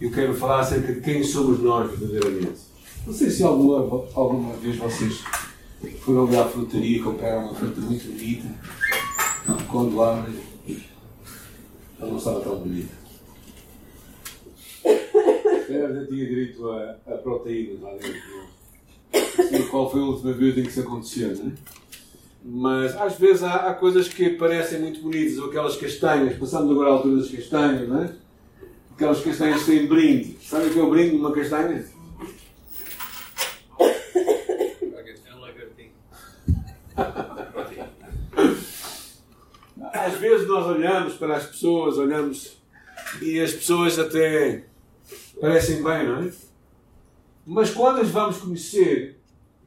eu quero falar acerca de quem somos nós verdadeiramente. Não sei se alguma, alguma vez vocês foram ali à frutaria e compraram uma fruta muito bonita. Quando abrem, ela não estava tão bonita. Eu já tinha direito a, a proteínas lá dentro. Não sei qual foi a última vez em que isso aconteceu, não é? Mas às vezes há, há, coisas que parecem muito bonitas, ou aquelas castanhas, passamos agora à altura das castanhas, não é? Aquelas castanhas têm brinde. Sabe o que é o brinde de uma castanha? Às vezes nós olhamos para as pessoas, olhamos e as pessoas até parecem bem, não é? Mas quando as vamos conhecer,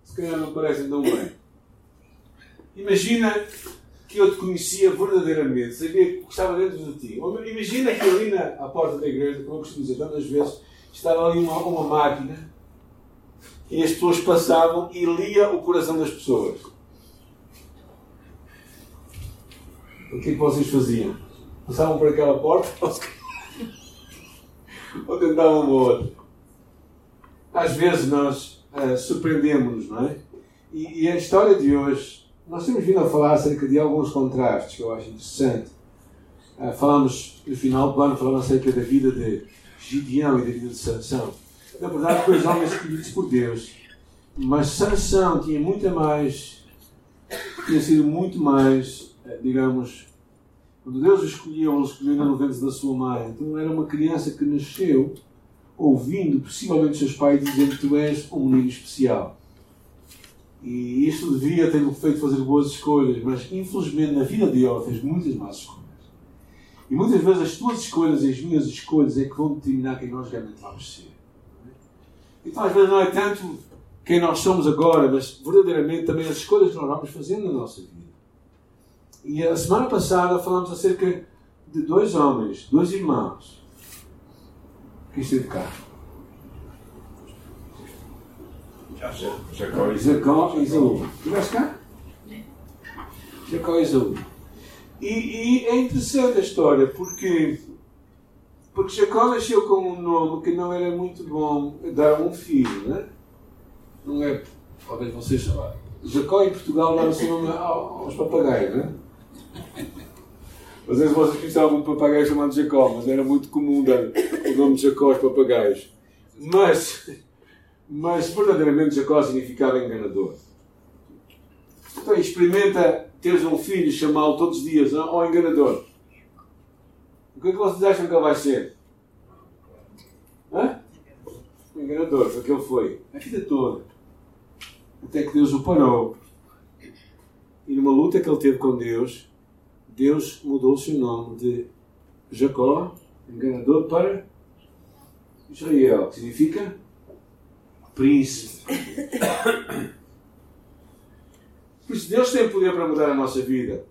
se calhar não parecem tão bem. Imagina que eu te conhecia verdadeiramente, sabia que estava dentro de ti. Imagina que ali na à porta da igreja, como eu costumo dizer tantas vezes, estava ali uma, uma máquina e as pessoas passavam e lia o coração das pessoas. O que é que vocês faziam? Passavam por aquela porta ou tentavam uma outra? Às vezes nós uh, surpreendemos-nos, não é? E, e a história de hoje nós temos vindo a falar acerca de alguns contrastes que eu acho interessante. Uh, falamos, no final do ano, falamos acerca da vida de Gideão e da vida de Sansão. Na verdade, dois homens escolhidos por Deus. Mas Sansão tinha muito mais, tinha sido muito mais, eh, digamos, quando Deus o escolheu, ele escolheu no ventre da sua mãe. Então era uma criança que nasceu ouvindo, possivelmente, seus pais dizendo tu és um menino especial. E isto devia ter-me feito fazer boas escolhas, mas infelizmente na vida dele fez muitas más escolhas. E muitas vezes as tuas escolhas e as minhas escolhas é que vão determinar quem nós realmente vamos ser. Então às vezes não é tanto quem nós somos agora, mas verdadeiramente também as escolhas que nós vamos fazendo na nossa vida. E a semana passada falamos acerca de dois homens, dois irmãos, que esteve cá. Jacó e Jacó e. Estiveste cá? Jacó e Esaú. E, e é interessante a história porque, porque Jacó nasceu com um nome que não era muito bom dar a um filho, né? não é? Talvez vocês saibam. Jacó em Portugal dá o seu nome aos papagaios, né? Sei se vocês conhecem algum papagaio chamado Jacó, mas era muito comum dar o nome de Jacó aos papagaios. Mas mas verdadeiramente Jacó significava enganador. Então experimenta teres um filho e chamá-lo todos os dias, ó enganador. O que é que vocês acham que ele vai ser? Hã? Enganador, foi o que ele foi. A vida toda. Até que Deus o parou. E numa luta que ele teve com Deus, Deus mudou o seu nome de Jacó, enganador, para Israel, que significa príncipe. Por isso, Deus tem poder para mudar a nossa vida,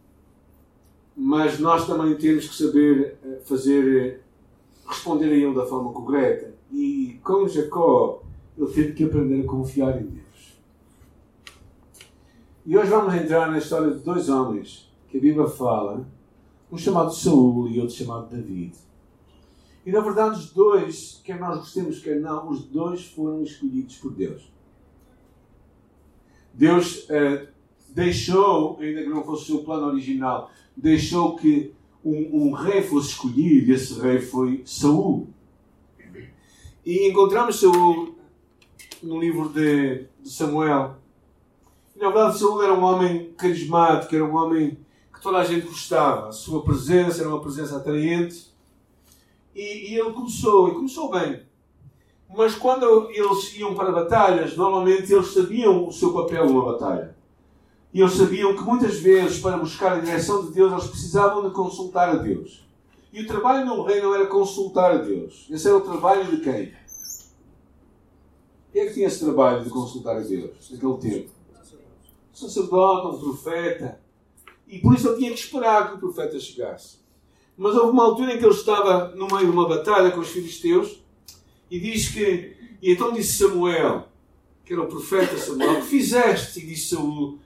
mas nós também temos que saber eh, fazer, eh, responder a Ele da forma correta. E com Jacó, ele teve que aprender a confiar em Deus. E hoje vamos entrar na história de dois homens que a Bíblia fala, um chamado Saul e outro chamado David. E na verdade, os dois, quer nós gostemos, quer não, os dois foram escolhidos por Deus. Deus eh, deixou, ainda que não fosse o seu plano original, deixou que um, um, rei fosse escolhido e esse rei foi Saul. E encontramos Saul no livro de, de Samuel. E, na verdade, Saul era um homem carismático, era um homem que toda a gente gostava. A sua presença era uma presença atraente. E, e ele começou, e começou bem. Mas quando eles iam para batalhas, normalmente eles sabiam o seu papel numa batalha. E eles sabiam que muitas vezes, para buscar a direção de Deus, eles precisavam de consultar a Deus. E o trabalho um rei não era consultar a Deus. Esse era o trabalho de quem? Quem é que tinha esse trabalho de consultar a Deus naquele tempo? Um sacerdote, um profeta. E por isso ele tinha que esperar que o profeta chegasse. Mas houve uma altura em que ele estava no meio de uma batalha com os filisteus e diz que. E então disse Samuel, que era o profeta Samuel, que fizeste? E disse Saul,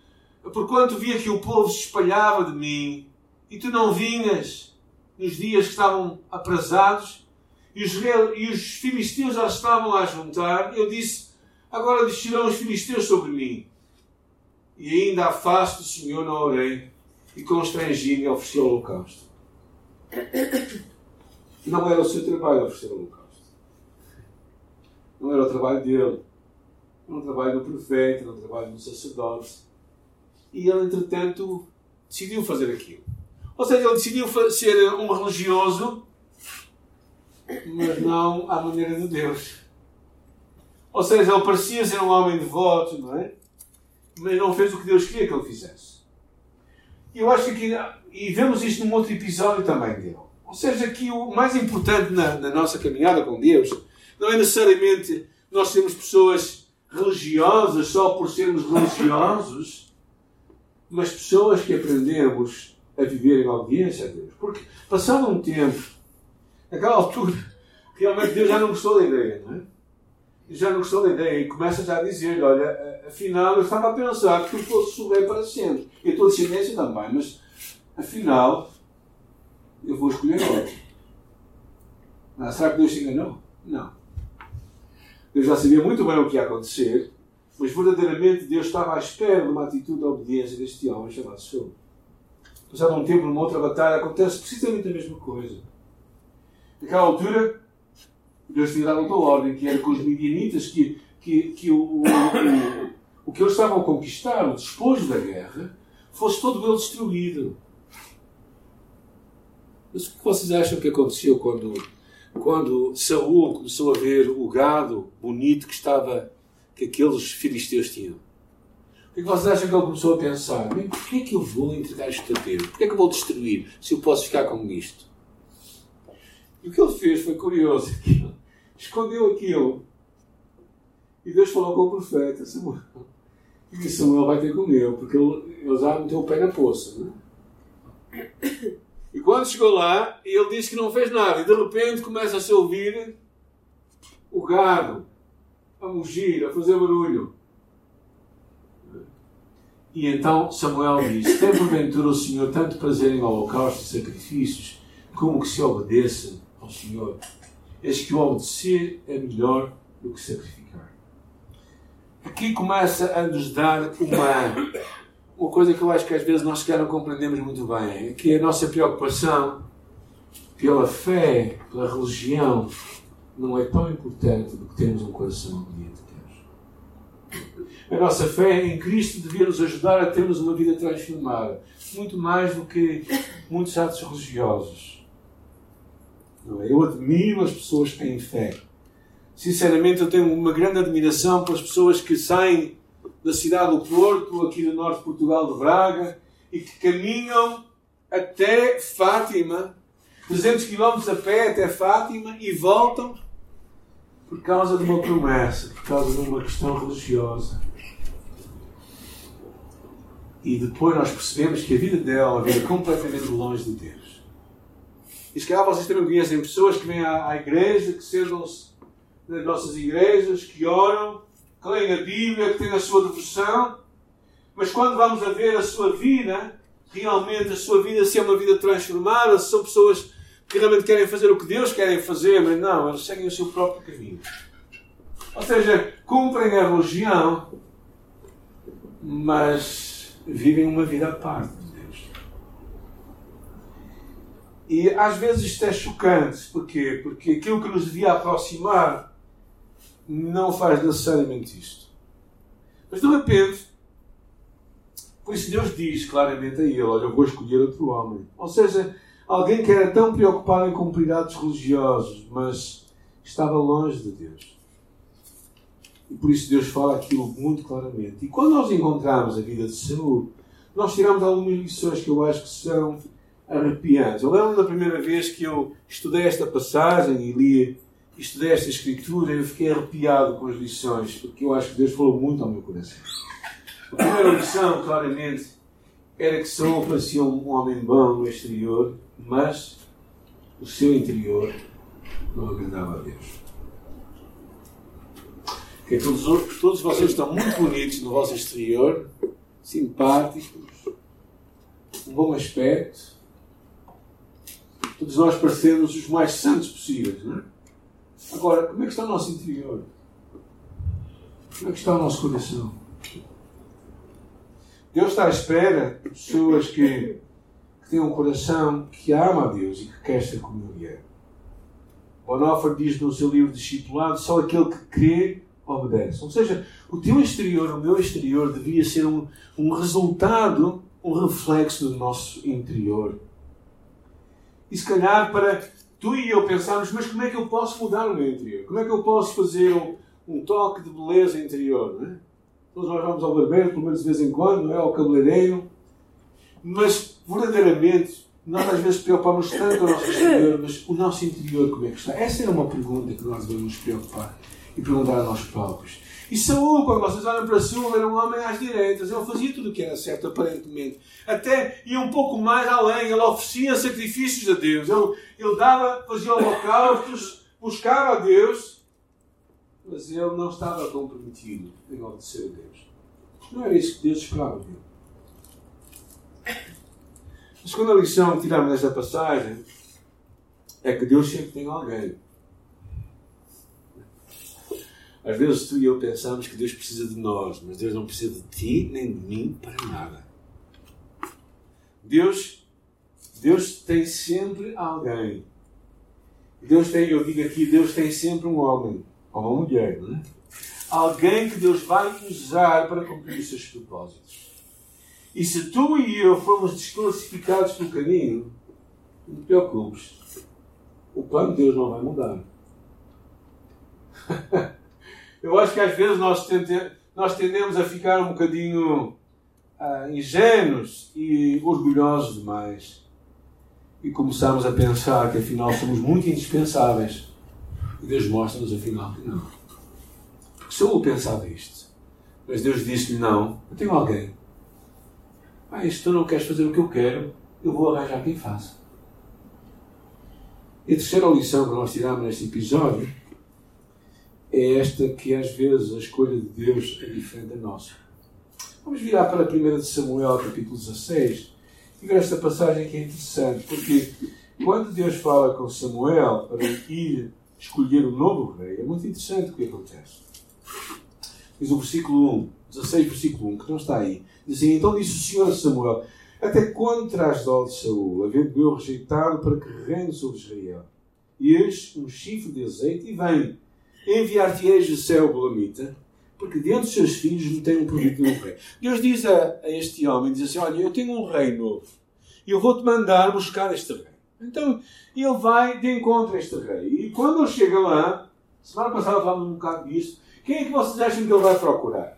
porquanto via que o povo se espalhava de mim e tu não vinhas nos dias que estavam aprazados. e os, e os filisteus já estavam a juntar, eu disse: Agora descerão os filisteus sobre mim. E ainda à face do Senhor não orei, e constrangi-me a oferecer o holocausto. Não era o seu trabalho oferecer o holocausto. Não era o trabalho dele. Era o trabalho do profeta, era o trabalho do sacerdote. E ele, entretanto, decidiu fazer aquilo. Ou seja, ele decidiu ser um religioso, mas não à maneira de Deus. Ou seja, ele parecia ser um homem devoto, não é? Mas não fez o que Deus queria que ele fizesse. Eu acho que aqui, e vemos isto num outro episódio também dele. Ou seja, que o mais importante na, na nossa caminhada com Deus não é necessariamente nós sermos pessoas religiosas só por sermos religiosos, mas pessoas que aprendemos a viver em obediência a Deus. Porque, passado um tempo, naquela altura, realmente Deus já não gostou da ideia, não é? Já não gostou da ideia e começa já a dizer: Olha, afinal eu estava a pensar que tu fosse rei para sempre. E a tua descendência também, mas afinal eu vou escolher outro. Ah, será que Deus se enganou? Não. Deus já sabia muito bem o que ia acontecer, mas verdadeiramente Deus estava à espera de uma atitude de obediência deste homem chamado Saul. Passado um tempo, numa outra batalha, acontece precisamente a mesma coisa. Naquela altura, Deus tinha dado outra ordem, que era com os midianitas, que, que, que o, o, o, o que eles estavam a conquistar, o despojo da guerra, fosse todo ele destruído. Mas o que vocês acham que aconteceu quando, quando Saul começou a ver o gado bonito que estava, que aqueles filisteus tinham? O que, é que vocês acham que ele começou a pensar? Bem, porquê é que eu vou entregar isto a Deus? Porquê é que eu vou destruir se eu posso ficar com isto? O que ele fez foi curioso. Escondeu aquilo. E Deus falou com o profeta Samuel. E Samuel vai ter com ele, porque ele, ele já meteu o pé na poça. Né? E quando chegou lá, ele disse que não fez nada. E de repente começa a se ouvir o gado a mugir, a fazer barulho. E então Samuel disse: Tem porventura o Senhor tanto prazer em holocaustos e sacrifícios, como que se obedeça ao Senhor. Eis que o obedecer é melhor do que sacrificar. Aqui começa a nos dar uma, uma coisa que eu acho que às vezes nós sequer não compreendemos muito bem, que é a nossa preocupação pela fé, pela religião, não é tão importante do que termos um coração obediente a Deus. A nossa fé em Cristo devia nos ajudar a termos uma vida transformada, muito mais do que muitos atos religiosos. É? Eu admiro as pessoas que têm fé. Sinceramente, eu tenho uma grande admiração pelas pessoas que saem da cidade do Porto, aqui do norte de Portugal, de Braga, e que caminham até Fátima, 200 km a pé até Fátima, e voltam por causa de uma promessa, por causa de uma questão religiosa. E depois nós percebemos que a vida dela é completamente longe de Deus. E se calhar vocês também conhecem pessoas que vêm à, à igreja, que sentam-se nas nossas igrejas, que oram, que leem a Bíblia, que têm a sua devoção, mas quando vamos a ver a sua vida, realmente a sua vida se é uma vida transformada, se são pessoas que realmente querem fazer o que Deus querem fazer, mas não, eles seguem o seu próprio caminho. Ou seja, cumprem a religião, mas vivem uma vida à parte. E às vezes isto é chocante. Porquê? Porque aquilo que nos devia aproximar não faz necessariamente isto. Mas de repente, por isso Deus diz claramente a ele: Olha, eu vou escolher outro homem. Ou seja, alguém que era tão preocupado em cumprir atos religiosos, mas estava longe de Deus. E por isso Deus fala aquilo muito claramente. E quando nós encontramos a vida de Saul, nós tiramos algumas lições que eu acho que são arrepiantes. Eu lembro da primeira vez que eu estudei esta passagem e li, estudei esta escritura, eu fiquei arrepiado com as lições, porque eu acho que Deus falou muito ao meu coração. A primeira lição, claramente, era que Saul parecia um homem bom no exterior, mas o seu interior não agradava a Deus. Que todos, todos vocês estão muito bonitos no vosso exterior, simpáticos, um bom aspecto, todos nós parecemos os mais santos possíveis, não é? Agora, como é que está o nosso interior? Como é que está o nosso coração? Deus está à espera de pessoas que, que têm um coração que ama a Deus e que quer ser como Ele é. Bonhoeffer diz no seu livro Discipulado: só aquele que crê obedece. Ou seja, o teu exterior, o meu exterior, devia ser um, um resultado, um reflexo do nosso interior. E se calhar para tu e eu pensarmos, mas como é que eu posso mudar o meu interior? Como é que eu posso fazer um, um toque de beleza interior? Não é? Todos nós vamos ao barbeiro, pelo menos de vez em quando, não é? ao cabeleireiro. Mas, verdadeiramente, nós às vezes preocupamos tanto o nosso exterior, mas o nosso interior como é que está? Essa é uma pergunta que nós devemos nos preocupar e perguntar a nós próprios. E Saúl, quando vocês olham para Saúl, era um homem às direitas. Ele fazia tudo o que era certo, aparentemente. Até ia um pouco mais além. Ele oferecia sacrifícios a Deus. Ele, ele dava, fazia holocaustos, buscava a Deus. Mas ele não estava comprometido em obedecer a Deus. Não era isso que Deus esperava dele. A segunda lição que tiramos desta passagem é que Deus sempre tem alguém às vezes tu e eu pensamos que Deus precisa de nós, mas Deus não precisa de ti nem de mim para nada. Deus, Deus tem sempre alguém. Deus tem, eu digo aqui, Deus tem sempre um homem ou uma mulher, não é? Alguém que Deus vai usar para cumprir os seus propósitos. E se tu e eu formos desclassificados pelo caminho, não te preocupes. O plano de Deus não vai mudar. Eu acho que às vezes nós, tende, nós tendemos a ficar um bocadinho uh, ingênuos e orgulhosos demais. E começamos a pensar que afinal somos muito indispensáveis. E Deus mostra-nos afinal que não. Porque Saul pensava isto. Mas Deus disse-lhe: Não, eu tenho alguém. Ah, se tu não queres fazer o que eu quero, eu vou arranjar quem faça. E a terceira lição que nós tiramos neste episódio é esta que às vezes a escolha de Deus é diferente da nossa. Vamos virar para a 1 de Samuel, capítulo 16, e ver esta passagem que é interessante, porque quando Deus fala com Samuel para ir escolher o um novo rei, é muito interessante o que acontece. Diz o versículo 1, 16, versículo 1, que não está aí. Diz assim: Então disse o Senhor a Samuel: Até quando traz dó de Saul, havendo eu rejeitado para que reine sobre Israel? E eis um chifre de azeite e vem enviar-te-eis do céu, Bolamita, porque dentro dos seus filhos me tenho provido um rei. Deus diz a, a, este homem, diz assim, olha, eu tenho um rei novo, e eu vou-te mandar buscar este rei. Então, ele vai de encontro a este rei. E quando ele chega lá, semana passada falamos um bocado disso, quem é que vocês acham que ele vai procurar?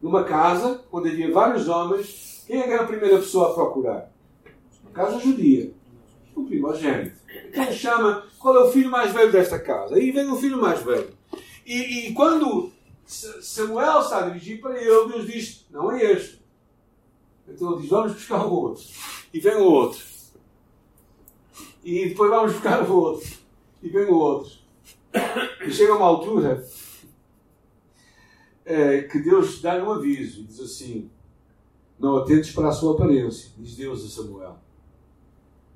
Numa casa, onde havia vários homens, quem é que era a primeira pessoa a procurar? Uma casa judia. O primogênito. Então chama qual é o filho mais velho desta casa. Aí vem o filho mais velho. E, e quando Samuel está a dirigir para ele, Deus diz: Não é este. Então ele diz: Vamos buscar o outro. E vem o outro. E depois vamos buscar o outro. E vem o outro. E chega uma altura é, que Deus dá um aviso e diz assim: Não atentes para a sua aparência, diz Deus a Samuel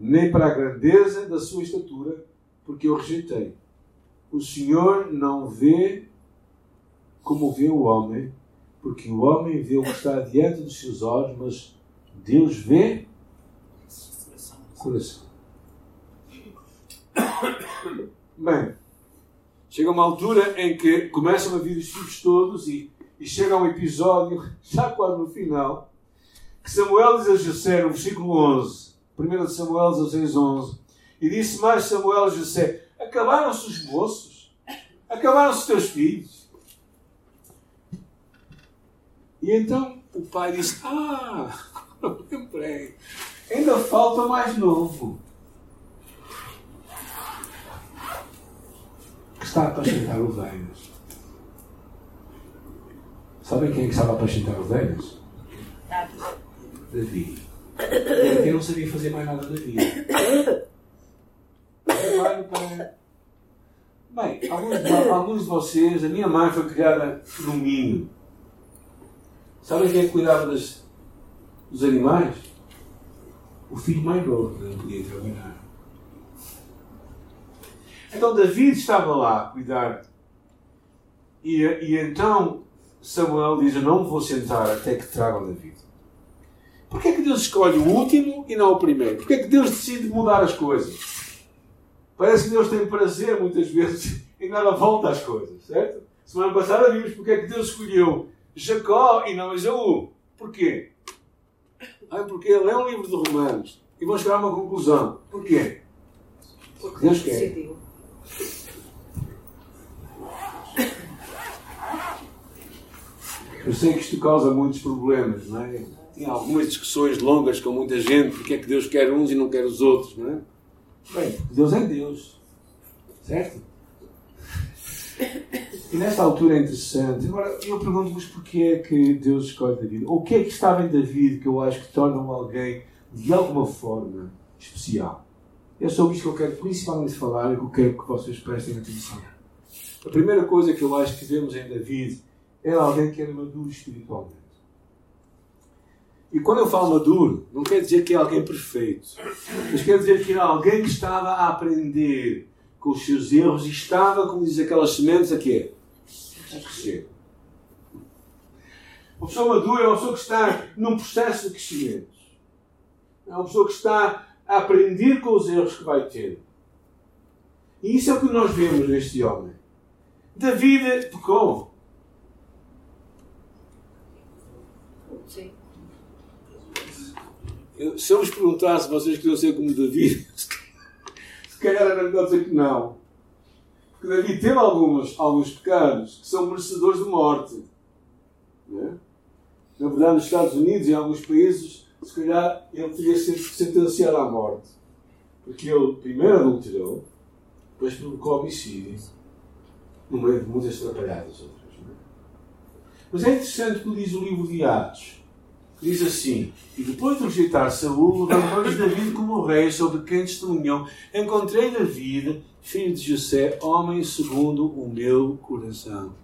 nem para a grandeza da sua estatura, porque eu rejeitei. O Senhor não vê como vê o homem, porque o homem vê o que está diante dos seus olhos, mas Deus vê o coração. Bem, chega uma altura em que começam a vir os filhos todos e, e chega um episódio, já quase no final, que Samuel diz a José, no versículo 11, 1 Samuel 16, 11. E disse mais Samuel a José: Acabaram-se os moços? Acabaram-se os teus filhos? E então o pai disse: Ah, lembrei. Ainda falta mais novo. Que está a apacentar ovelhas. Sabem quem é que estava a apacentar ovelhas? Davi. Eu não sabia fazer mais nada da vida. Trabalho para. Bem, alguns de, alguns de vocês, a minha mãe foi criada no Minho. Sabem quem é que cuidava das, dos animais? O filho mais novo, não podia trabalhar. Então David estava lá a cuidar. E, e então Samuel diz: Eu não me vou sentar até que tragam David. Porquê é que Deus escolhe o último e não o primeiro? Porquê é que Deus decide mudar as coisas? Parece que Deus tem prazer, muitas vezes, em dar a volta às coisas, certo? Semana passada vimos porque é que Deus escolheu Jacó e não Esaú. Porquê? Ah, porque ele é um livro de Romanos e vão chegar a uma conclusão. Porquê? Porque Deus quer. Eu sei que isto causa muitos problemas, não é? Tem algumas discussões longas com muita gente, porque é que Deus quer uns e não quer os outros, não é? Bem, Deus é Deus. Certo? E nesta altura é interessante. Agora, eu pergunto-vos porquê é que Deus escolhe David. Ou o que é que estava em David que eu acho que torna alguém, de alguma forma, especial? É sobre isto que eu quero principalmente falar e que eu quero que vocês prestem atenção. A primeira coisa que eu acho que vemos em David era é alguém que era maduro espiritualmente. E quando eu falo maduro, não quer dizer que é alguém perfeito, mas quer dizer que era alguém que estava a aprender com os seus erros e estava, como diz aquelas sementes, a quê? A crescer. Uma pessoa madura é uma pessoa que está num processo de crescimento. É uma pessoa que está a aprender com os erros que vai ter. E isso é o que nós vemos neste homem. David pecou. Sim. Se eu vos perguntasse, vocês queriam ser como David, se calhar era melhor dizer que não. Porque David teve alguns, alguns pecados que são merecedores de morte. É? Na verdade, nos Estados Unidos e em alguns países, se calhar ele teria sido sentenciado à morte. Porque ele primeiro adulterou, depois provocou homicídio, no meio de muitas atrapalhadas outras. É? Mas é interessante que diz o livro de Atos diz assim: E depois de rejeitar Saúl, levantou-lhes David como rei, sobre quem testemunhou: Encontrei David, filho de José, homem segundo o meu coração.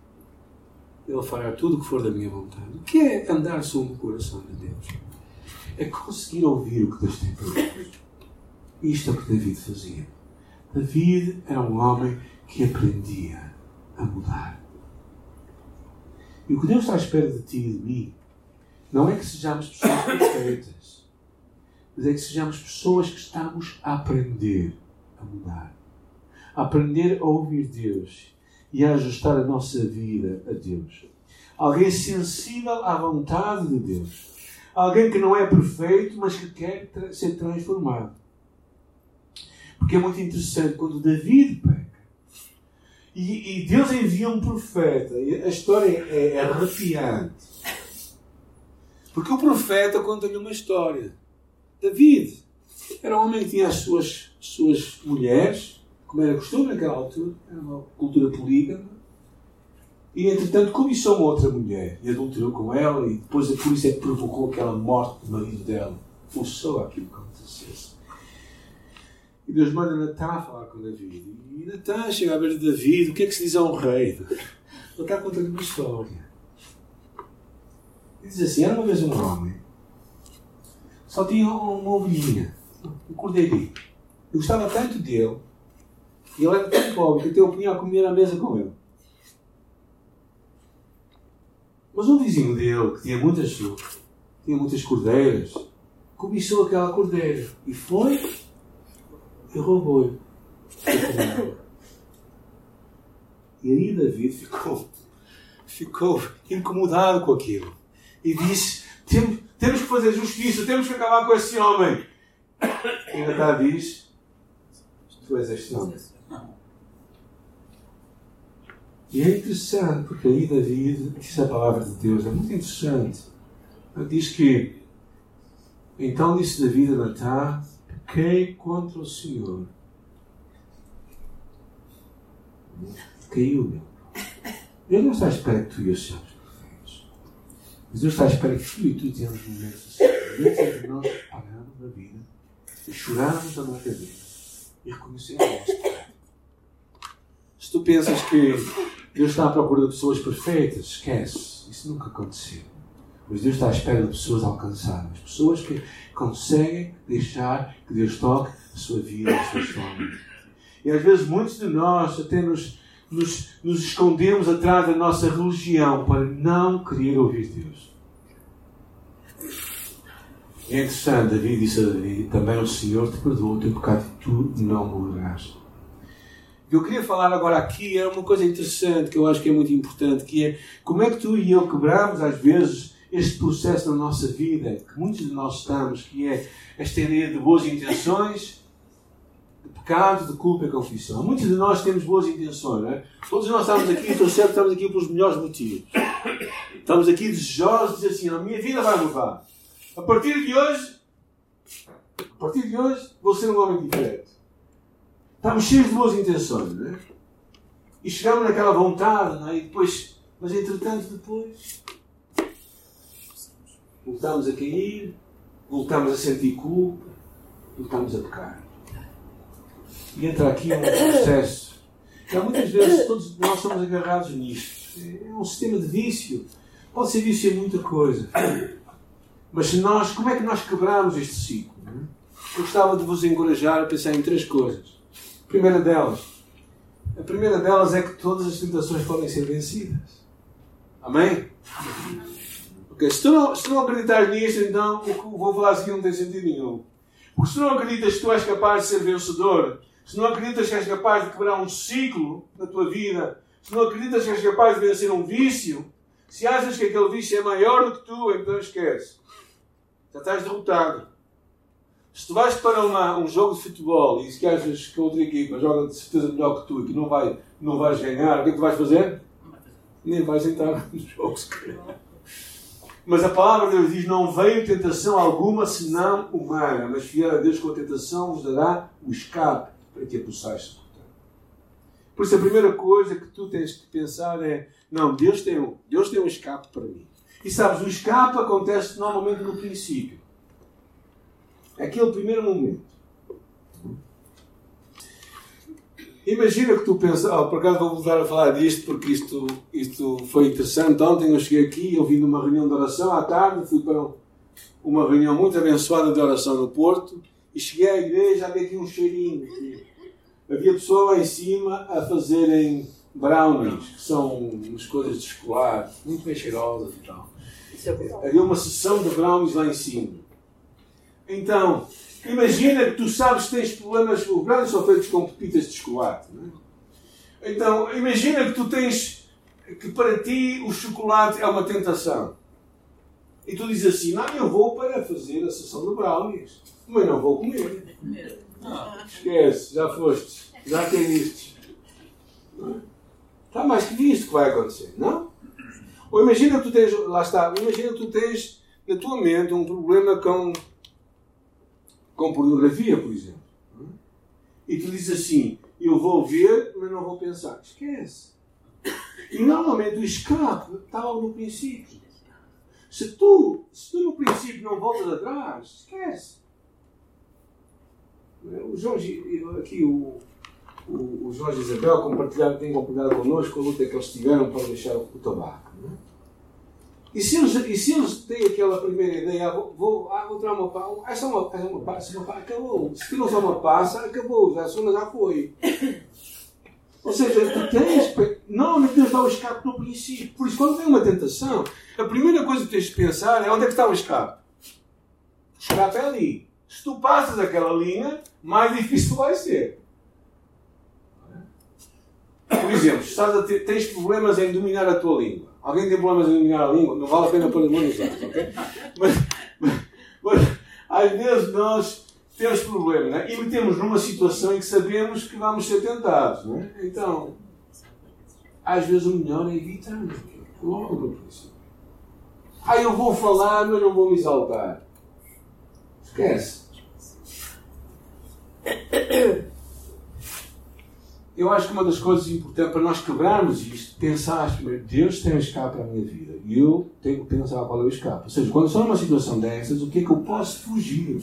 Ele fará tudo o que for da minha vontade. O que é andar segundo o coração de Deus? É conseguir ouvir o que Deus tem para nós. Isto é o que David fazia. David era um homem que aprendia a mudar. E o que Deus está à espera de ti e de mim não é que sejamos pessoas perfeitas, mas é que sejamos pessoas que estamos a aprender a mudar, a aprender a ouvir Deus e a ajustar a nossa vida a Deus. Alguém sensível à vontade de Deus. Alguém que não é perfeito, mas que quer ser transformado. Porque é muito interessante quando David peca e, e Deus envia um profeta. A história é, é arrepiante. Porque o profeta conta-lhe uma história. David era um homem que tinha as suas, suas mulheres, como era costume naquela altura, era uma cultura polígama, e entretanto cobiçou uma outra mulher e adulterou com ela, e depois por isso que provocou aquela morte do marido dela. Forçou aquilo que acontecesse. E Deus manda Natan falar com David. E Natan chega a ver David, o que é que se diz a um rei? Ele está a contar-lhe uma história. Diz assim: era uma vez um homem, só tinha uma ovelhinha, um cordeirinho. Eu gostava tanto dele, e ele era tão pobre que até eu punha a comer à mesa com ele. Mas um vizinho dele, que tinha muitas, tinha muitas cordeiras, cobiçou aquela cordeira e foi e roubou-lhe. E aí David ficou, ficou incomodado com aquilo e disse: temos, temos que fazer justiça, temos que acabar com esse homem. E está diz: Tu és este homem. E é interessante, porque aí David diz a palavra de Deus, é muito interessante. Ele diz que então disse David a Natã: Pequei contra o Senhor. Caiu-lhe. Ele não está à espera que tu e eu Deus está à espera que tu e tu tenhamos momentos assim. Momentos que nós paramos a vida e choramos a nossa vida e reconhecemos nosso pecado. Se tu pensas que Deus está à procura de pessoas perfeitas, esquece. Isso nunca aconteceu. Mas Deus está à espera de pessoas alcançadas. Pessoas que conseguem deixar que Deus toque a sua vida, a sua história. E às vezes muitos de nós até nos, nos, nos escondemos atrás da nossa religião para não querer ouvir Deus. É interessante, David disse a David, também o Senhor te perdoa o teu pecado e tu não morrerás. Eu queria falar agora aqui é uma coisa interessante que eu acho que é muito importante, que é como é que tu e eu quebramos às vezes este processo na nossa vida, que muitos de nós estamos, que é esta ideia de boas intenções, pecado, de culpa e confissão. Muitos de nós temos boas intenções, não é? Todos nós estamos aqui, estou certo, estamos aqui pelos melhores motivos. Estamos aqui desejosos de dizer assim, a minha vida vai mudar. A partir de hoje, a partir de hoje, vou ser um homem diferente. Estamos cheios de boas intenções, não é? E chegamos naquela vontade, não é? E depois, mas entretanto, depois, voltamos a cair, voltamos a sentir culpa, voltamos a pecar. E entra aqui um processo. Há muitas vezes todos nós somos agarrados nisto. É um sistema de vício. Pode ser vício em muita coisa. Mas nós, como é que nós quebramos este ciclo? Eu gostava de vos encorajar a pensar em três coisas. A primeira delas, a primeira delas é que todas as tentações podem ser vencidas. Amém? Porque se tu não, se tu não acreditas nisto, então o que vou falar aqui não tem sentido nenhum. Porque se tu não acreditas que tu és capaz de ser vencedor, se não acreditas que és capaz de quebrar um ciclo na tua vida, se não acreditas que és capaz de vencer um vício, se achas que aquele vício é maior do que tu, então esquece já estás derrotado. Se tu vais para uma, um jogo de futebol e se achas que a outra equipa joga de certeza melhor que tu e que não, vai, não vais ganhar, o que é que vais fazer? Nem vais entrar no jogo, se calhar. Mas a palavra de Deus diz: Não veio tentação alguma senão humana, mas fiel a Deus com a tentação vos dará o escape para a possais Por isso, a primeira coisa que tu tens que pensar é: Não, Deus tem um, Deus tem um escape para mim. E sabes, o escape acontece normalmente no princípio. Aquele primeiro momento. Imagina que tu pensas, oh, por acaso vou voltar a falar disto porque isto, isto foi interessante. Ontem eu cheguei aqui, eu vim numa reunião de oração à tarde, fui para uma reunião muito abençoada de oração no Porto e cheguei à igreja, havia aqui um cheirinho. Havia pessoas lá em cima a fazerem brownies, que são umas coisas de chocolate, muito bem cheirosas e tal. Havia uma sessão de brownies lá em cima. Então, imagina que tu sabes que tens problemas. Os brownies são feitos com pepitas de chocolate. É? Então, imagina que tu tens. que para ti o chocolate é uma tentação. E tu dizes assim: Não, eu vou para fazer a sessão de brownies, mas não vou comer. Esquece, já foste, já caíste. Está mais que visto que vai acontecer, não? Ou imagina que tu tens, lá está, imagina que tu tens na tua mente um problema com, com pornografia, por exemplo. E tu dizes assim, eu vou ver, mas não vou pensar. Esquece. E normalmente o escape está no princípio. Se tu, se tu no princípio não voltas atrás, esquece. O Jorge, aqui o, o, o Jorge Isabel compartilhar, tem compartilhado connosco a luta que eles tiveram para deixar o, tabaco. E se, eles, e se eles têm aquela primeira ideia, ah, vou, vou, ah, vou tirar uma passa, essa é uma, é uma passa, uma passa, acabou. Se tiram só uma passa, acabou, já a segunda já foi. Ou seja, tu tens, normalmente Deus dá o escape no princípio. Por isso, quando vem uma tentação, a primeira coisa que tens de pensar é onde é que está o escape. O escape é ali. Se tu passas aquela linha, mais difícil vai ser. Por exemplo, estás a ter, tens problemas em dominar a tua língua. Alguém tem problemas em dominar a língua? Não vale a pena pôr a mão nos olhos, ok? Mas, mas, mas, às vezes nós temos problemas né? e metemos numa situação em que sabemos que vamos ser tentados. Né? Então, às vezes o melhor é evitar. Logo no princípio. Ah, eu vou falar, mas não vou me exaltar. Esquece eu acho que uma das coisas importantes para nós quebrarmos isto, pensar primeiro, Deus tem um escape à minha vida e eu tenho que pensar qual é o escape. Ou seja, quando estou numa situação dessas, o que é que eu posso fugir?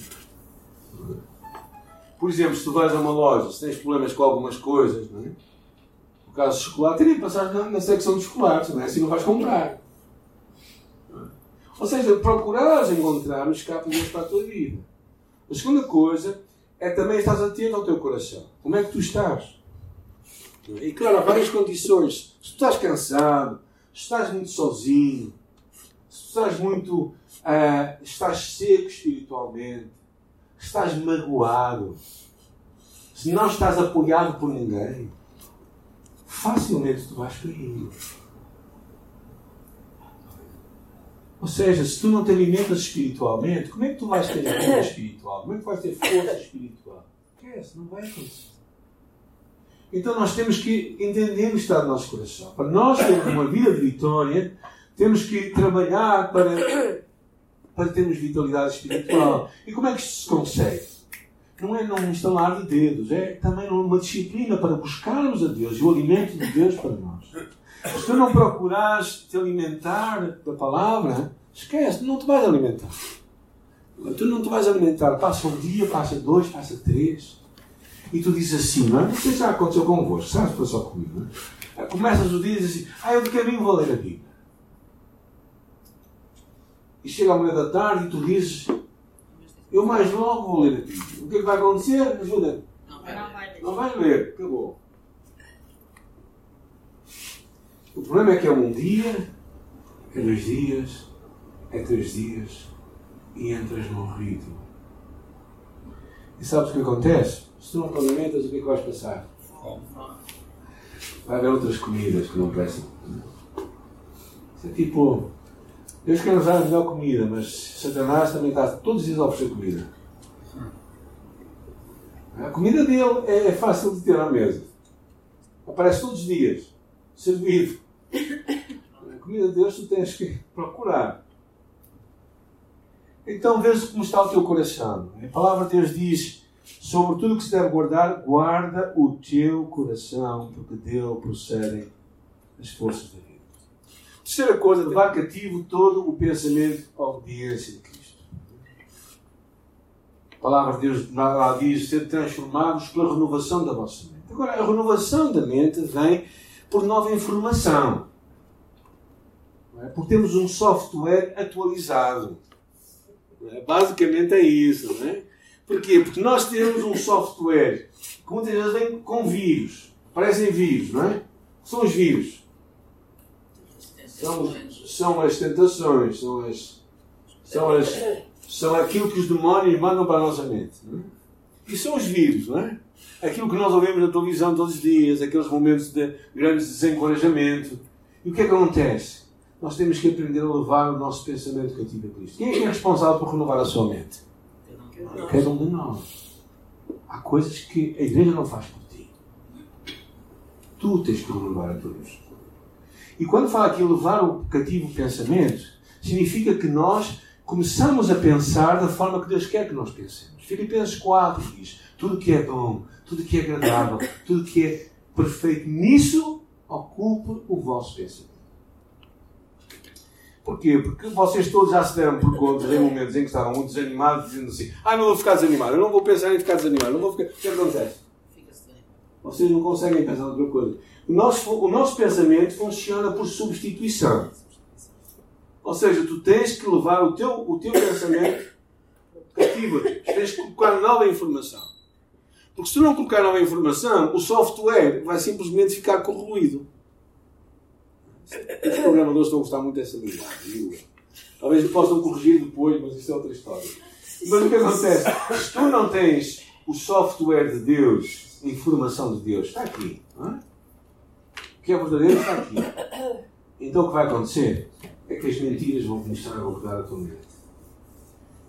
Por exemplo, se tu vais a uma loja, se tens problemas com algumas coisas, não é? no caso de chocolate, teria que passar na, na secção de chocolates, não é? assim não vais comprar. Ou seja, procurares encontrar um escape de Deus para a tua vida. A segunda coisa é também estás atento ao teu coração. Como é que tu estás? E claro, há várias condições. Se tu estás cansado, se estás muito sozinho, se estás muito. Uh, estás seco espiritualmente, estás magoado, se não estás apoiado por ninguém, facilmente tu vais cair. Ou seja, se tu não te alimentas espiritualmente, como é que tu vais ter vida espiritual? Como é que vais ter força espiritual? Esquece, não vai acontecer. Então nós temos que entender o estado do nosso coração. Para nós termos uma vida de vitória, temos que trabalhar para, para termos vitalidade espiritual. E como é que isto se consegue? Não é num instalar de dedos, é também uma disciplina para buscarmos a Deus e o alimento de Deus para nós. Se tu não procurares te alimentar da palavra, esquece, não te vais alimentar. Tu não te vais alimentar. Passa um dia, passa dois, passa três. E tu dizes assim, não é? Não sei se já aconteceu convosco, sabes? Foi só comigo, não é? Começas o dia e dizes assim, ah, eu de caminho vou ler a Bíblia. E chega a manhã da tarde e tu dizes, eu mais logo vou ler a Bíblia. O que é que vai acontecer? Ajuda. Não vai ler. Não vai ler. Acabou. O problema é que é um dia, é dois dias, é três dias e entras num ritmo. E sabes o que acontece? Se não alimentas, o que é que vais passar? Vai haver outras comidas que não prestam. Isso é tipo. Deus quer nos dar a melhor comida, mas Satanás também está todos os dias a oferecer comida. A comida dele é fácil de ter à mesa. Aparece todos os dias. Servido. De Deus tu tens que procurar. Então vês como está o teu coração. A palavra de Deus diz: sobre tudo que se deve guardar, guarda o teu coração, porque dele procedem as forças da vida. Terceira coisa, levar cativo todo o pensamento à obediência de Cristo. A palavra de Deus lá diz: ser transformados pela renovação da vossa mente. Agora, a renovação da mente vem por nova informação. É? Porque temos um software atualizado. É? Basicamente é isso. Não é? Porquê? Porque nós temos um software que muitas vezes vem com vírus. Parecem vírus, não é? São os vírus. São, são as tentações, são as, são as são aquilo que os demónios mandam para a nossa mente. É? E são os vírus, não é? aquilo que nós ouvimos na televisão todos os dias, aqueles momentos de grande desencorajamento. E o que é que acontece? Nós temos que aprender a levar o nosso pensamento cativo a Cristo. Quem é que é responsável por renovar a sua mente? Cada um de nós. Há coisas que a igreja não faz por ti. Tu tens que renovar a tua mente. E quando fala aqui levar o cativo pensamento, significa que nós começamos a pensar da forma que Deus quer que nós pensemos. Filipenses 4 diz: tudo que é bom, tudo que é agradável, tudo que é perfeito, nisso ocupe o vosso pensamento. Porquê? Porque vocês todos já se deram por conta em momentos em que estavam muito desanimados, dizendo assim: Ah, não vou ficar desanimado, eu não vou pensar em ficar desanimado, não vou ficar. O que acontece? Vocês não conseguem pensar outra coisa. O nosso, o nosso pensamento funciona por substituição. Ou seja, tu tens que levar o teu, o teu pensamento cativo. Tens que colocar nova informação. Porque se tu não colocar nova informação, o software vai simplesmente ficar corroído. Os programadores estão a gostar muito dessa linguagem. Talvez possam corrigir depois, mas isso é outra história. Mas o que acontece? Se tu não tens o software de Deus, a informação de Deus, está aqui. É? O que é verdadeiro está aqui. Então o que vai acontecer é que as mentiras vão começar a rodar a tua mente.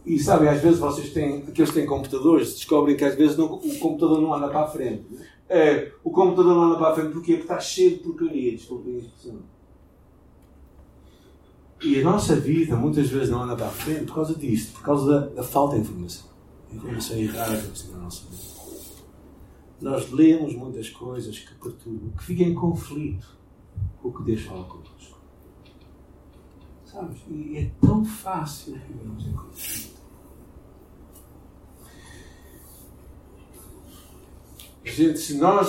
E sabem, às vezes vocês têm, aqueles que têm computadores, descobrem que às vezes não, o computador não anda para a frente. É, o computador não anda para a frente porquê? Porque está cheio de porcaria, desculpem a expressão. E a nossa vida muitas vezes não anda para a frente por causa disto, por causa da, da falta de informação. Informação errada na nossa vida. Nós lemos muitas coisas que perturbam, que ficam em conflito com o que Deus fala connosco. Sabes? E é tão fácil vivermos em conflito. Gente, se nós,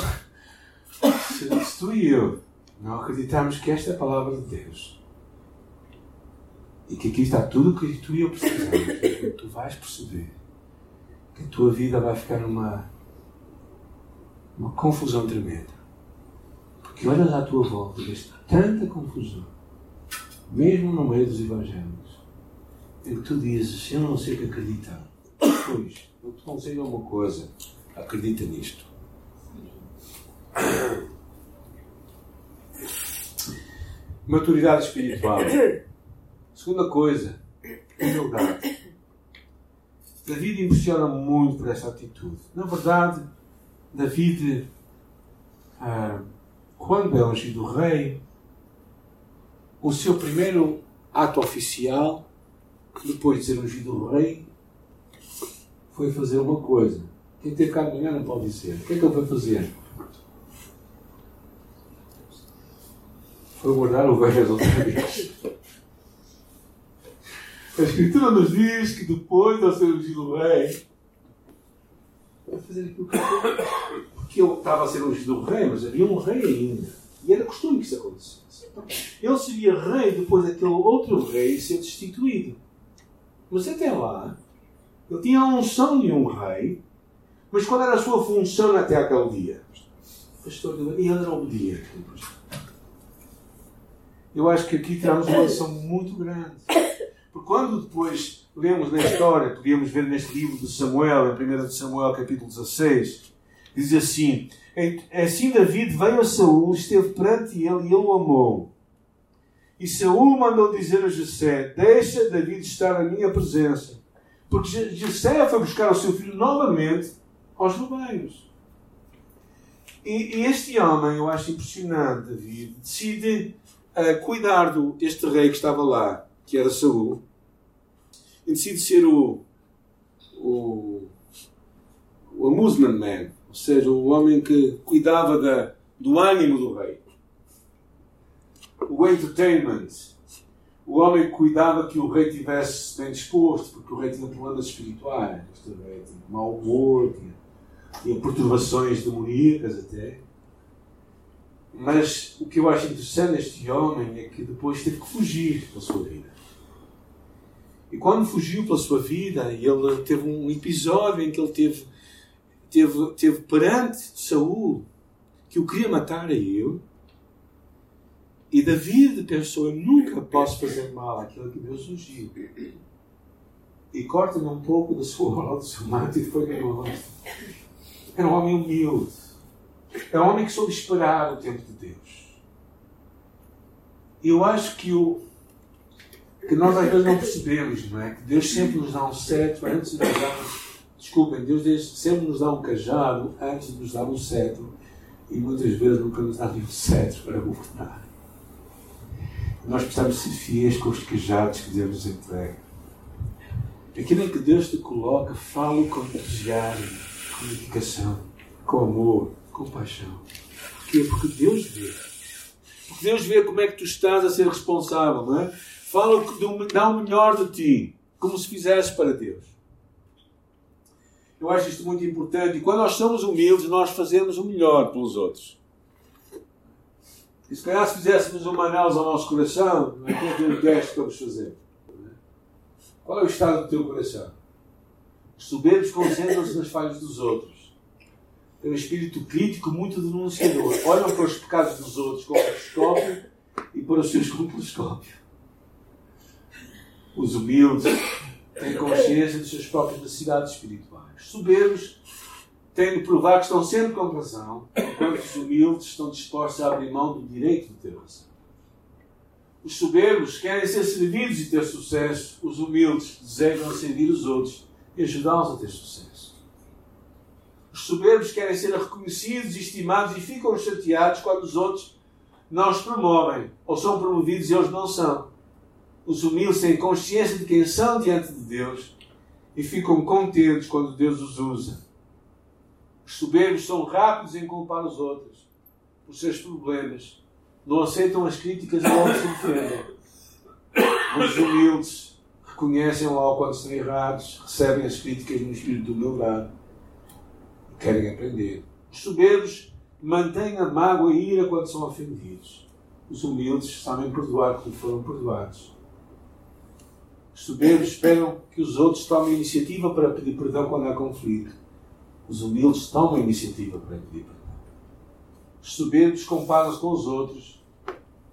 se, se tu e eu não acreditamos que esta é a palavra de Deus e que aqui está tudo o que tu e eu precisamos, tu vais perceber que a tua vida vai ficar numa uma confusão tremenda. Porque olhas à tua volta e vês tanta confusão, mesmo no meio dos evangelhos, em que tu dizes, eu não sei o que acreditar. Pois, eu te conselho uma coisa, acredita nisto. Maturidade espiritual. Segunda coisa, humildade. David impressiona muito por essa atitude. Na verdade, David, ah, quando é ungido rei, o seu primeiro ato oficial, depois de ser ungido rei, foi fazer uma coisa. Quem teve cá de manhã não pode dizer. O que é que ele foi fazer? Foi guardar ovelhas outra vez. A Escritura nos diz que depois de ser ungido rei, vai fazer que ele Porque ele estava a ser ungido rei, mas havia um rei ainda. E era costume que isso acontecesse. Ele seria rei depois daquele outro rei ser destituído. Mas até lá, ele tinha a unção de um rei, mas qual era a sua função até aquele dia? Pastor, e ele era obediente. Eu acho que aqui temos uma lição muito grande. Quando depois lemos na história, podíamos ver neste livro de Samuel, em 1 Samuel capítulo 16, diz assim, assim David veio a Saul, esteve perante ele e ele o amou. E Saul mandou dizer a Jessé, deixa David estar na minha presença. Porque Jessé foi buscar o seu filho novamente aos rebanhos. E, e, este homem, eu acho impressionante, David, decide uh, cuidar do, deste rei que estava lá, que era Saul, e decide ser o, o, o amusement man, ou seja, o homem que cuidava da, do ânimo do rei. O entertainment, o homem que cuidava que o rei tivesse bem disposto, porque o rei tinha problemas espirituais, este rei tinha mau humor, tinha, tinha perturbações demoníacas até. Mas o que eu acho interessante neste homem é que depois teve que fugir da sua vida. E quando fugiu pela sua vida, ele teve um episódio em que ele teve, teve, teve perante Saul que o queria matar a ele e David pensou: Eu nunca posso fazer mal àquilo que Deus ungiu. E corta-me um pouco da sua rola, do seu manto e foi bem longe. Era um homem humilde. Era um homem que soube esperar o tempo de Deus. E eu acho que o que nós às vezes não percebemos, não é? Que Deus sempre nos dá um cetro antes de nos dar. Desculpem, Deus sempre nos dá um cajado antes de nos dar um cetro. E muitas vezes nunca nos dá nenhum cetro para governar. Nós precisamos ser fiéis com os cajados que Deus nos entrega. Aquilo em que Deus te coloca, fala com entusiasmo, com dedicação, com amor, com paixão. Porquê? Porque Deus vê. Porque Deus vê como é que tu estás a ser responsável, não é? Fala que dá o melhor de ti, como se fizesse para Deus. Eu acho isto muito importante. E quando nós somos humildes, nós fazemos o melhor pelos outros. E se calhar se fizéssemos uma análise ao nosso coração, não é aquele teste que vamos fazer. Qual é o estado do teu coração? Os soberbos concentram-se nas falhas dos outros. Tem um espírito crítico muito denunciador. Olham para os pecados dos outros com o telescópio e para os seus com o telescópio. Os humildes têm consciência de suas próprias necessidades espirituais. Os soberbos têm de provar que estão sempre com razão, enquanto os humildes estão dispostos a abrir mão do direito de ter razão. Os soberbos querem ser servidos e ter sucesso, os humildes desejam servir os outros e ajudá-los a ter sucesso. Os soberbos querem ser reconhecidos estimados e ficam chateados quando os outros não os promovem ou são promovidos e eles não são. Os humildes têm consciência de quem são diante de Deus e ficam contentes quando Deus os usa os soberbos são rápidos em culpar os outros por seus problemas. Não aceitam as críticas e logo se defendem. Os humildes reconhecem logo quando estão errados, recebem as críticas no espírito de humildade e querem aprender. Os soberbos mantêm a mágoa e a ira quando são ofendidos. Os humildes sabem perdoar quando foram perdoados. Os soberbos esperam que os outros tomem iniciativa para pedir perdão quando há conflito. Os humildes tomam iniciativa para pedir perdão. Os soberbos comparam-se com os outros.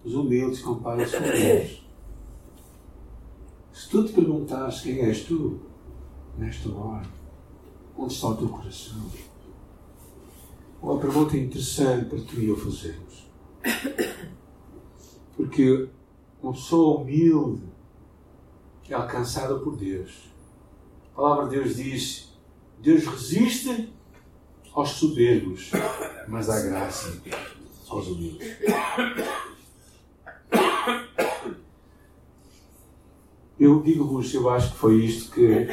Os humildes comparam-se com Deus. Se tu te perguntares quem és tu, nesta hora, onde está o teu coração? Uma pergunta interessante para tu e eu fazermos. Porque uma pessoa humilde é alcançada por Deus. A palavra de Deus diz: Deus resiste aos soberbos, mas dá graça aos humildes. Eu digo-vos, eu acho que foi isto que,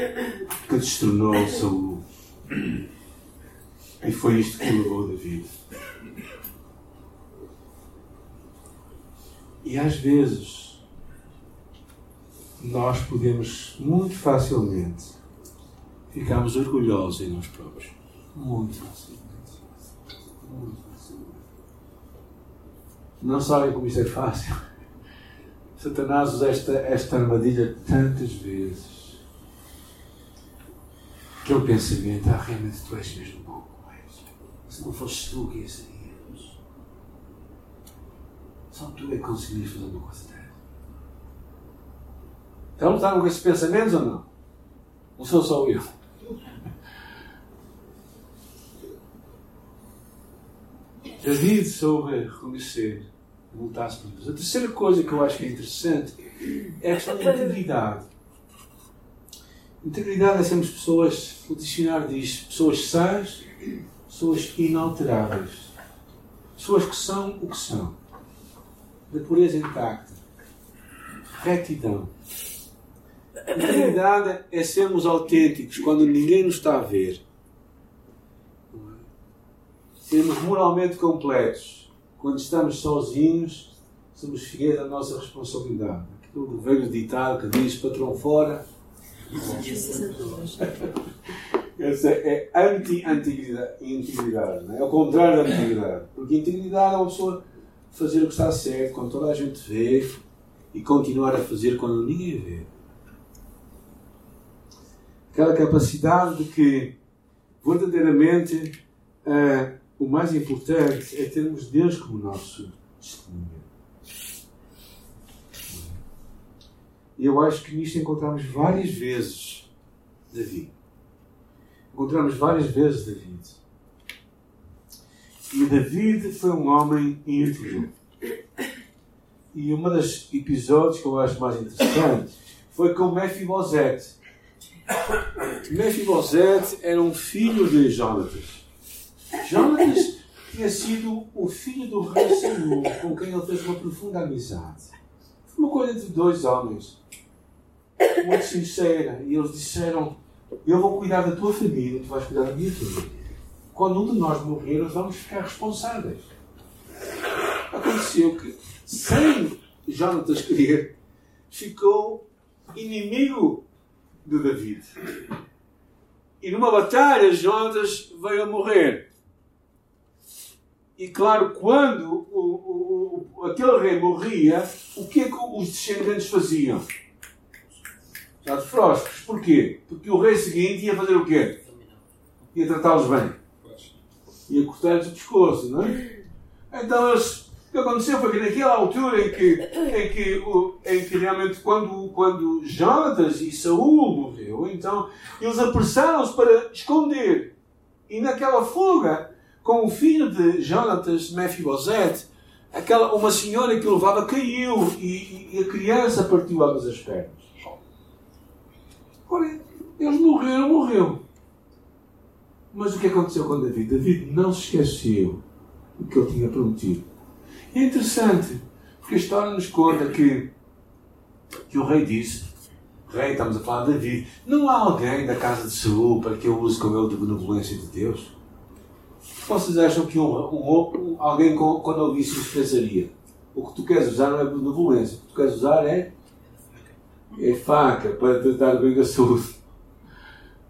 que destronou Saul. E foi isto que levou David. E às vezes nós podemos muito facilmente ficarmos orgulhosos em nós próprios. Muito facilmente. Muito facilmente. Não sabem como isso é fácil. Satanás usa esta, esta armadilha tantas vezes. Aquele pensamento, ah, realmente tu és mesmo bom. Se não fosses tu, quem seríamos? Só tu é que conseguirias fazer uma coisa dessa. Então, estavam com esses pensamentos ou não? Não sou só eu. David soube reconhecer voltasse para Deus. A terceira coisa que eu acho que é interessante é a integridade. Integridade é sermos pessoas, o dicionário diz, pessoas sãs, pessoas inalteráveis. Pessoas que são o que são. Da pureza intacta. Retidão. Integridade é sermos autênticos quando ninguém nos está a ver. Sermos moralmente completos quando estamos sozinhos, somos fiéis à nossa responsabilidade. Aquilo velho ditado que diz patrão fora. Essa é anti-integridade. É? é o contrário da integridade. Porque integridade é uma pessoa fazer o que está certo quando toda a gente vê e continuar a fazer quando ninguém vê. Aquela capacidade de que verdadeiramente uh, o mais importante é termos Deus como nosso testemunho. E eu acho que nisto encontramos várias vezes Davi. Encontramos várias vezes David. E David foi um homem íntegro. E um dos episódios que eu acho mais interessante foi com Mefibosete. Mefibosete era um filho de Jonatas. Jonas tinha sido o filho do rei Saul, com quem ele fez uma profunda amizade. Foi uma coisa de dois homens, muito sincera. E eles disseram: Eu vou cuidar da tua família, tu vais cuidar da minha família. Quando um de nós morrer, nós vamos ficar responsáveis. Aconteceu que, sem Jonatas querer, ficou inimigo de David. E numa batalha, Jonatas veio a morrer. E claro, quando o, o, aquele rei morria, o que é que os descendentes faziam? Já de frósperos. Porquê? Porque o rei seguinte ia fazer o quê? Ia tratá-los bem. Ia cortar-lhes o pescoço, não é? Então eles, o que aconteceu foi que naquela altura em que, em que, em que realmente quando, quando Jonatas e Saul morreu, então eles apressaram-se para esconder. E naquela fuga com o filho de Jonatas, Mefibosete, aquela, uma senhora que o levava caiu e, e a criança partiu ambas as pernas. Ora, eles morreram, morreu. Mas o que aconteceu com David? David não se esqueceu do que ele tinha prometido. É interessante, porque a história nos conta que, que o rei disse, rei, estamos a falar de David, não há alguém da casa de Saul para que eu use com ele de benevolência de Deus? Vocês acham que um, um, alguém com, quando ouvisse isso pensaria? O que tu queres usar não é benevolência, o que tu queres usar é, é faca para tratar bem a saúde.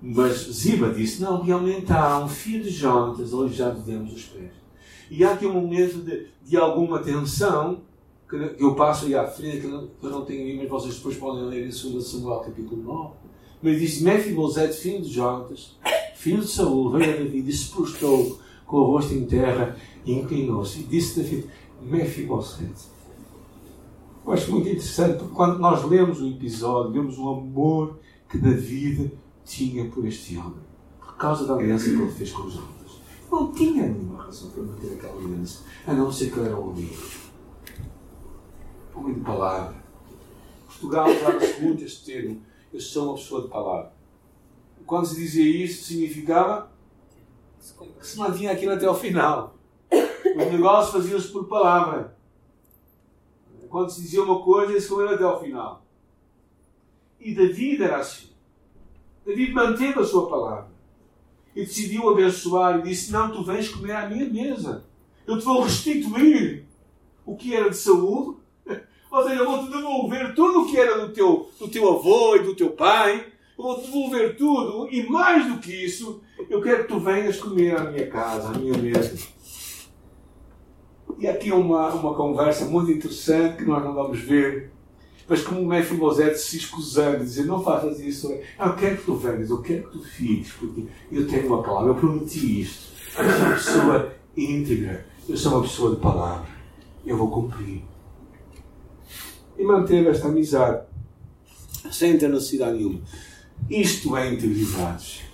Mas Ziba disse: Não, realmente há um filho de Jonatas, hoje já vemos os pés. E há aqui um momento de, de alguma tensão, que eu passo aí à frente, que eu não tenho aí, mas vocês depois podem ler em 2 Samuel capítulo 9. Mas diz Mefibosete, filho de Jonatas, filho de Saul, veio a David e se prostrou com o rosto em terra e inclinou-se. E disse David, Mefibosete. Eu acho muito interessante, porque quando nós lemos o episódio, vemos o amor que David tinha por este homem. Por causa da aliança que ele fez com os homens. Não tinha nenhuma razão para manter aquela aliança, a não ser que ele era um homem. Homem de palavra. Portugal usava-se muito este termo. Eu sou uma pessoa de palavra. Quando se dizia isso, significava que se mantinha aquilo até ao final. Os negócios faziam-se por palavra. Quando se dizia uma coisa, eles comeram até ao final. E David era assim. David manteve a sua palavra. E decidiu abençoar e disse: Não, tu vens comer à minha mesa. Eu te vou restituir o que era de saúde. Ou seja, eu vou-te devolver tudo o que era do teu, do teu avô e do teu pai. Eu vou-te devolver tudo. E mais do que isso, eu quero que tu venhas comer à minha casa, à minha mesa. E aqui uma, uma conversa muito interessante que nós não vamos ver. Mas como o Mefibosete se escusando, dizer, não faças isso. Eu quero que tu venhas, eu quero que tu fiques, porque eu tenho uma palavra, eu prometi isto. Eu sou uma pessoa íntegra, eu sou uma pessoa de palavra. Eu vou cumprir. E manteve esta amizade, sem ter necessidade nenhuma. Isto é integridade, gente.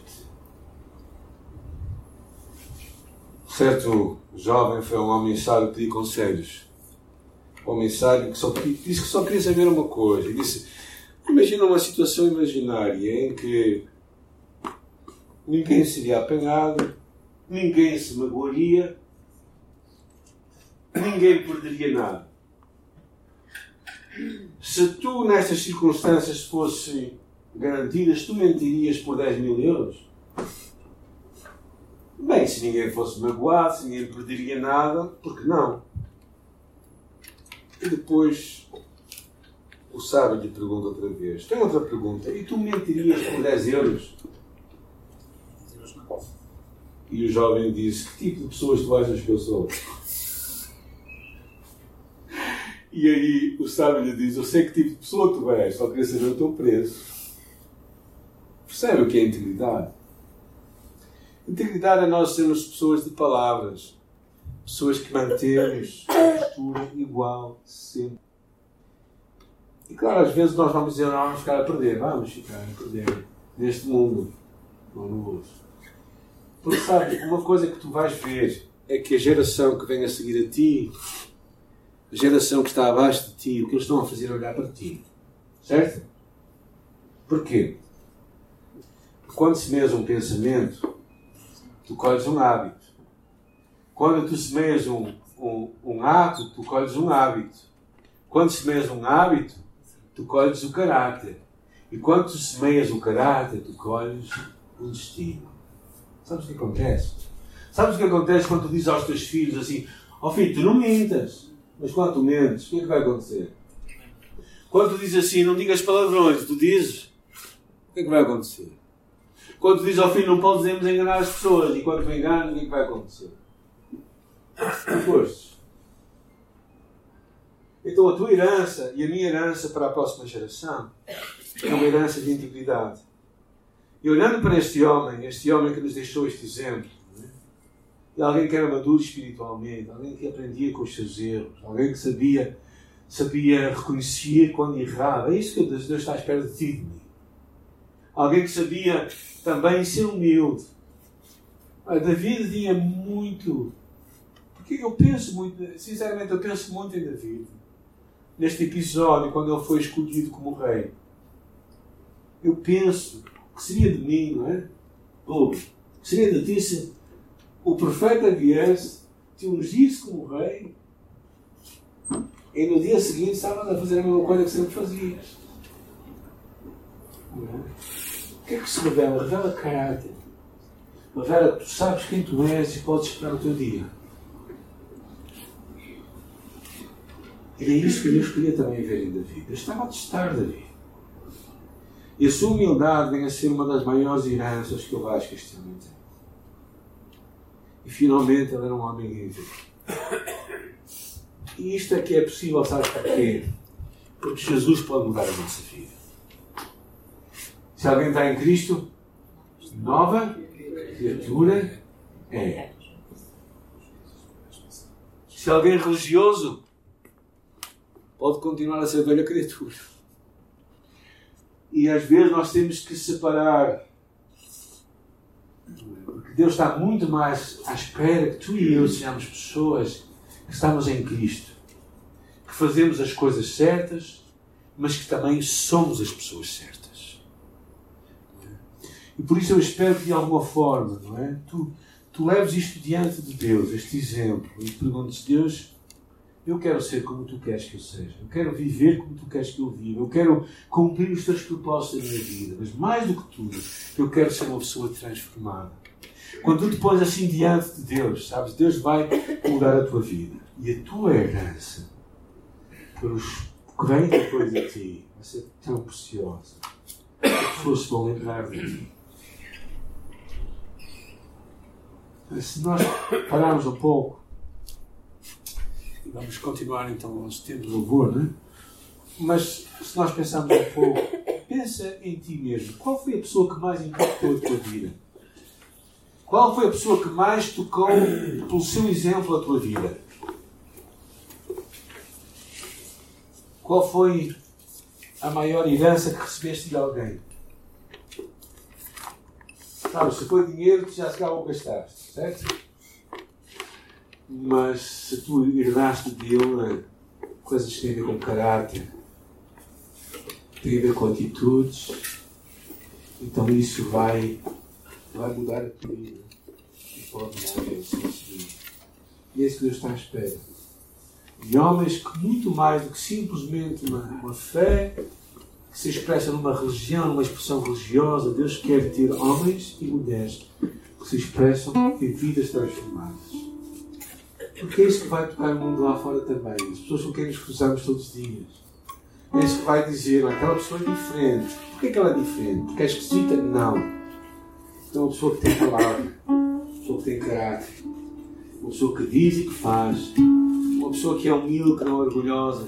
Certo jovem foi um homem sábio pedir conselhos. Homem sábio que só, disse que só queria saber uma coisa. Ele disse: Imagina uma situação imaginária em que ninguém seria apanhado, ninguém se magoaria, ninguém perderia nada. Se tu, nestas circunstâncias, fosse garantidas, tu mentirias por 10 mil euros? Bem, se ninguém fosse magoado, se ninguém perderia nada, por que não? E depois o sábio lhe pergunta outra vez: tem outra pergunta, e tu mentirias por 10 euros? E o jovem disse: Que tipo de pessoas tu achas que eu sou? E aí o sábio lhe diz: Eu sei que tipo de pessoa tu és, só queria saber o teu preço. Percebe o que é integridade? Integridade é nós sermos pessoas de palavras, pessoas que mantemos a postura igual sempre. E claro, às vezes nós vamos dizer, não, vamos ficar a perder, vamos ficar a perder neste mundo, outro. Porque sabe, uma coisa que tu vais ver é que a geração que vem a seguir a ti, a geração que está abaixo de ti, o que eles estão a fazer é olhar para ti. Certo? Porquê? Porque quando semeias um pensamento, tu colhes um hábito. Quando tu semeias um, um, um ato, tu colhes um hábito. Quando semeias um hábito, tu colhes o caráter. E quando tu semeias o caráter, tu colhes o destino. Sabes o que acontece? Sabes o que acontece quando tu dizes aos teus filhos assim: Ó oh filho, tu não mintas. Mas quando tu mentes, o que é que vai acontecer? Quando tu dizes assim, não digas palavrões, tu dizes, o que é que vai acontecer? Quando tu dizes ao filho, não podemos enganar as pessoas, e quando tu enganas, o que é que vai acontecer? Foste. Então a tua herança e a minha herança para a próxima geração é uma herança de integridade. E olhando para este homem, este homem que nos deixou este exemplo, né? de alguém que era maduro espiritualmente, alguém que aprendia com os seus erros, alguém que sabia, sabia reconhecer quando errava. É isso que Deus está à espera de ti, de mim. Alguém que sabia também ser humilde. David tinha muito. Porque eu penso muito, sinceramente, eu penso muito em David. Neste episódio, quando ele foi escolhido como rei. Eu penso que seria de mim, não é? Ou seria de ti se o profeta viesse, te ungisse como rei e no dia seguinte estava a fazer a mesma coisa que sempre fazias. Não é? O que é que se revela? Revela caráter. Revela que tu sabes quem tu és e podes esperar o teu dia. E é isso que Deus queria também ver em Davi. Eu estava a testar Davi. E a sua humildade vem a ser uma das maiores heranças que eu acho que este homem tem. E finalmente ele era um homem íntegro. E isto é que é possível, sabes porquê? Porque Jesus pode mudar a nossa vida. Se alguém está em Cristo, nova criatura é. Se alguém é religioso, pode continuar a ser velha criatura. E às vezes nós temos que separar. Porque Deus está muito mais à espera que tu e eu sejamos pessoas que estamos em Cristo, que fazemos as coisas certas, mas que também somos as pessoas certas. E por isso eu espero que de alguma forma, não é? Tu, tu leves isto diante de Deus, este exemplo, e perguntes, Deus, eu quero ser como tu queres que eu seja. Eu quero viver como tu queres que eu viva. Eu quero cumprir os teus propósitos na minha vida. Mas mais do que tudo, eu quero ser uma pessoa transformada. Quando tu te pões assim diante de Deus, sabes, Deus vai mudar a tua vida. E a tua herança, pelos que vem depois de ti, vai ser tão preciosa. As pessoas se vão lembrar de ti. Se nós pararmos um pouco, vamos continuar então o nosso tempo de louvor, não é? Mas se nós pensarmos um pouco, pensa em ti mesmo. Qual foi a pessoa que mais impactou a tua vida? Qual foi a pessoa que mais tocou pelo seu exemplo a tua vida? Qual foi a maior herança que recebeste de alguém? Sabe, se foi dinheiro, já se o gastaste, certo? Mas se tu herdaste dele coisas que têm a ver com caráter, têm a ver com atitudes, então isso vai, vai mudar a tua vida. E pode mudar a vida. E é isso que Deus está à espera. De homens que, muito mais do que simplesmente uma, uma fé que se expressa numa religião, numa expressão religiosa, Deus quer ter homens e mulheres que se expressam em vidas transformadas. Porque é isso que vai tocar o mundo lá fora também. As pessoas com quem nos cruzamos todos os dias. É isso que vai dizer, aquela pessoa é diferente. Porquê que ela é diferente? Porque é esquisita? Não. Então, uma pessoa que tem palavra, uma pessoa que tem caráter, uma pessoa que diz e que faz, uma pessoa que é humilde, que não é orgulhosa,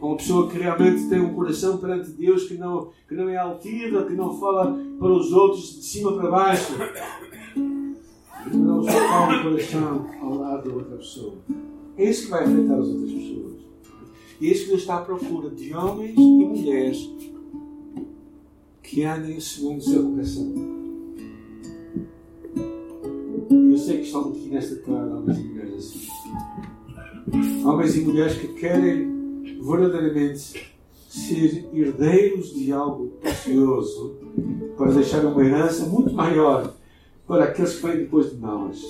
uma pessoa que realmente tem um coração perante Deus que não, que não é altiva, que não fala para os outros de cima para baixo, não jogar o coração ao lado da outra pessoa. É isso que vai afetar as outras pessoas. E é isso que Deus está à procura de homens e mulheres que andem segundo o seu coração. Eu sei que estão aqui nesta tarde homens e mulheres assim. Homens e mulheres que querem verdadeiramente ser herdeiros de algo precioso para deixar uma herança muito maior para aqueles que vêm depois de nós.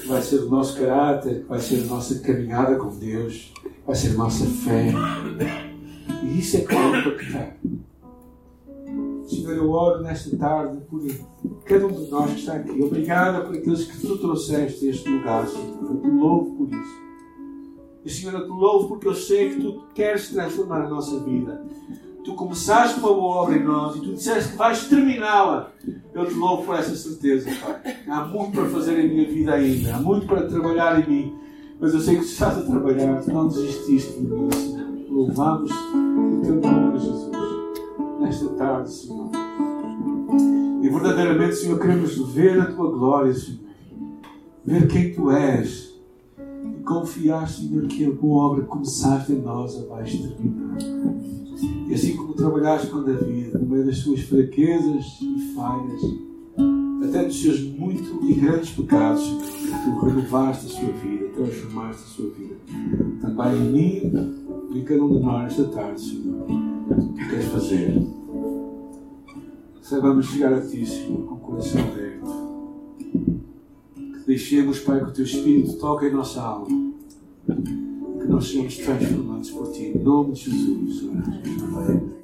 Que vai ser o nosso caráter, que vai ser a nossa caminhada com Deus, vai ser a nossa fé. E isso é que vai impactar. Senhor, eu oro nesta tarde por cada um de nós que está aqui. Obrigada por aqueles que tu trouxeste a este lugar, Senhor. Eu te louvo por isso. E, Senhor, eu te louvo porque eu sei que tu queres transformar a nossa vida tu começaste uma boa obra em nós e tu disseste que vais terminá-la. Eu te louvo por essa certeza, Pai. Há muito para fazer em minha vida ainda, há muito para trabalhar em mim, mas eu sei que tu estás a trabalhar, tu não desististe de mim, Senhor. Louvamos o teu nome, Jesus, nesta tarde, Senhor. E verdadeiramente, Senhor, queremos ver a tua glória, Senhor. Ver quem tu és. E confiar, Senhor, que a boa obra começaste em nós a vais terminar. Assim como trabalhaste com Davi, no meio das suas fraquezas e falhas, até dos seus muito e grandes pecados, tu renovaste a sua vida, transformaste a sua vida. Também em mim e em cada um de nós esta tarde, Senhor, o que queres fazer? Saibamos chegar a Ti, Senhor, com o coração aberto. Que deixemos, Pai, que o Teu Espírito toque em nossa alma nós sejamos transformados por Ti. Em nome de Jesus.